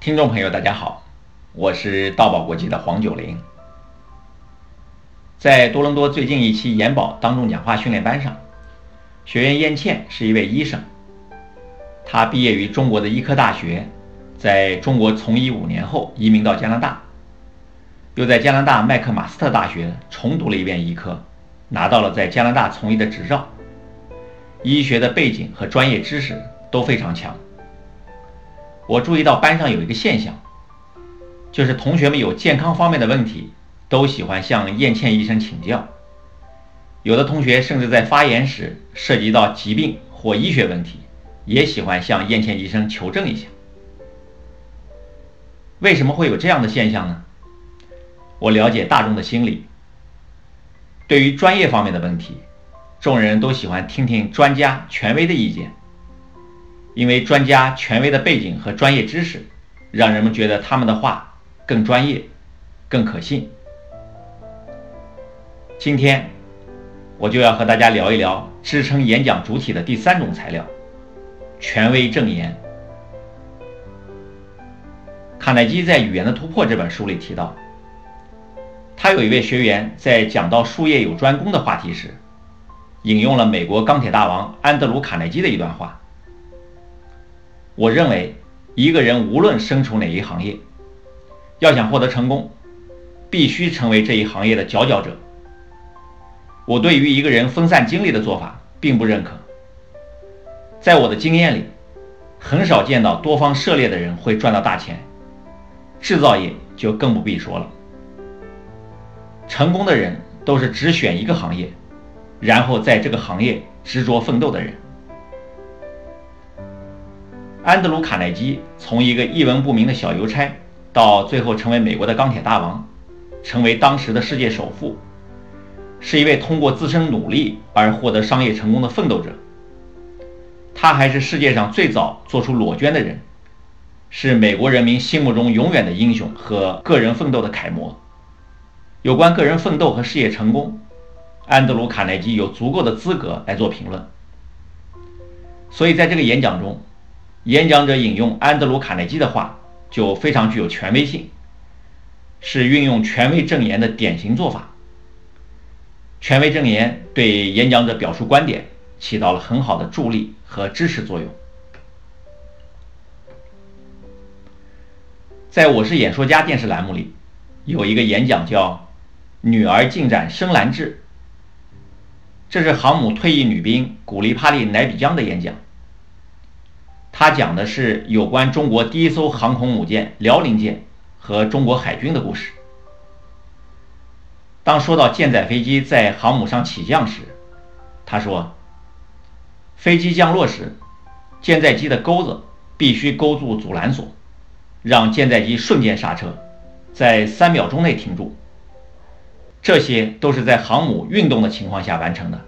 听众朋友，大家好，我是道宝国际的黄九龄。在多伦多最近一期研保当众讲话训练班上，学员燕倩是一位医生，她毕业于中国的医科大学，在中国从医五年后移民到加拿大，又在加拿大麦克马斯特大学重读了一遍医科，拿到了在加拿大从医的执照。医学的背景和专业知识都非常强。我注意到班上有一个现象，就是同学们有健康方面的问题，都喜欢向燕倩医生请教。有的同学甚至在发言时涉及到疾病或医学问题，也喜欢向燕倩医生求证一下。为什么会有这样的现象呢？我了解大众的心理，对于专业方面的问题，众人都喜欢听听专家权威的意见。因为专家权威的背景和专业知识，让人们觉得他们的话更专业、更可信。今天，我就要和大家聊一聊支撑演讲主体的第三种材料——权威证言。卡耐基在《语言的突破》这本书里提到，他有一位学员在讲到术业有专攻的话题时，引用了美国钢铁大王安德鲁·卡耐基的一段话。我认为，一个人无论身处哪一行业，要想获得成功，必须成为这一行业的佼佼者。我对于一个人分散精力的做法并不认可。在我的经验里，很少见到多方涉猎的人会赚到大钱，制造业就更不必说了。成功的人都是只选一个行业，然后在这个行业执着奋斗的人。安德鲁·卡耐基从一个一文不名的小邮差，到最后成为美国的钢铁大王，成为当时的世界首富，是一位通过自身努力而获得商业成功的奋斗者。他还是世界上最早做出裸捐的人，是美国人民心目中永远的英雄和个人奋斗的楷模。有关个人奋斗和事业成功，安德鲁·卡耐基有足够的资格来做评论。所以在这个演讲中。演讲者引用安德鲁·卡内基的话，就非常具有权威性，是运用权威证言的典型做法。权威证言对演讲者表述观点起到了很好的助力和支持作用。在我是演说家电视栏目里，有一个演讲叫“女儿进展生蓝志”，这是航母退役女兵古丽帕利乃比江的演讲。他讲的是有关中国第一艘航空母舰辽宁舰和中国海军的故事。当说到舰载飞机在航母上起降时，他说：“飞机降落时，舰载机的钩子必须勾住阻拦索，让舰载机瞬间刹车，在三秒钟内停住。这些都是在航母运动的情况下完成的，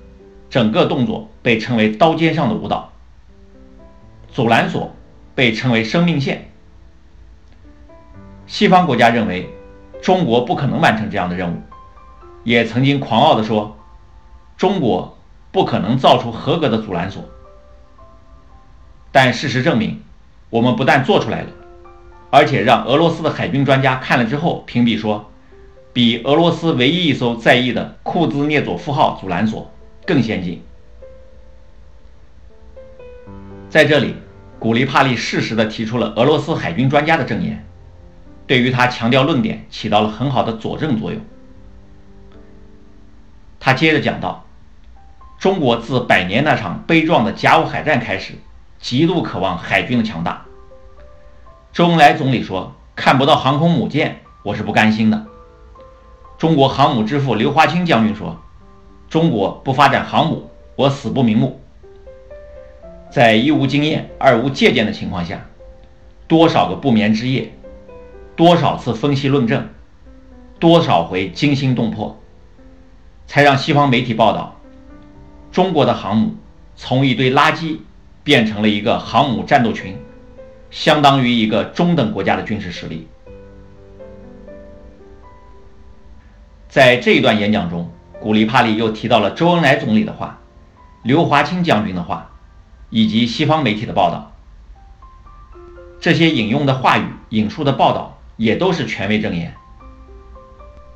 整个动作被称为刀尖上的舞蹈。”阻拦索被称为生命线。西方国家认为中国不可能完成这样的任务，也曾经狂傲地说中国不可能造出合格的阻拦索。但事实证明，我们不但做出来了，而且让俄罗斯的海军专家看了之后评比说，比俄罗斯唯一一艘在役的库兹涅佐夫号阻拦索更先进。在这里。古利帕利适时地提出了俄罗斯海军专家的证言，对于他强调论点起到了很好的佐证作用。他接着讲到，中国自百年那场悲壮的甲午海战开始，极度渴望海军的强大。周恩来总理说：“看不到航空母舰，我是不甘心的。”中国航母之父刘华清将军说：“中国不发展航母，我死不瞑目。”在一无经验、二无借鉴的情况下，多少个不眠之夜，多少次分析论证，多少回惊心动魄，才让西方媒体报道，中国的航母从一堆垃圾变成了一个航母战斗群，相当于一个中等国家的军事实力。在这一段演讲中，古利帕利又提到了周恩来总理的话，刘华清将军的话。以及西方媒体的报道，这些引用的话语、引述的报道也都是权威证言。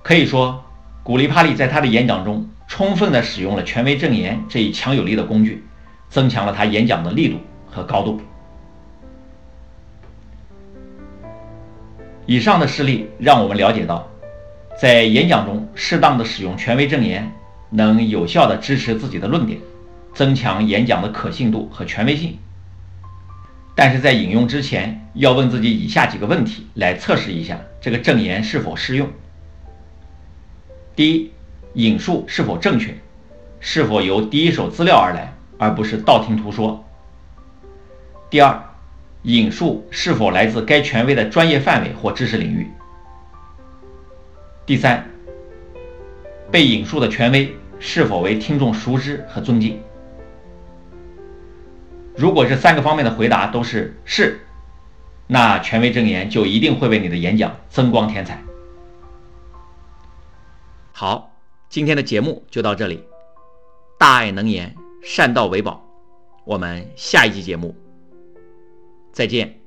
可以说，古利帕利在他的演讲中充分地使用了权威证言这一强有力的工具，增强了他演讲的力度和高度。以上的事例让我们了解到，在演讲中适当的使用权威证言，能有效地支持自己的论点，增强演讲的可信度和权威性。但是在引用之前，要问自己以下几个问题，来测试一下这个证言是否适用。第一，引述是否正确，是否由第一手资料而来，而不是道听途说。第二，引述是否来自该权威的专业范围或知识领域。第三，被引述的权威是否为听众熟知和尊敬。如果这三个方面的回答都是是，那权威证言就一定会为你的演讲增光添彩。好，今天的节目就到这里。大爱能言，善道为宝。我们下一期节目再见。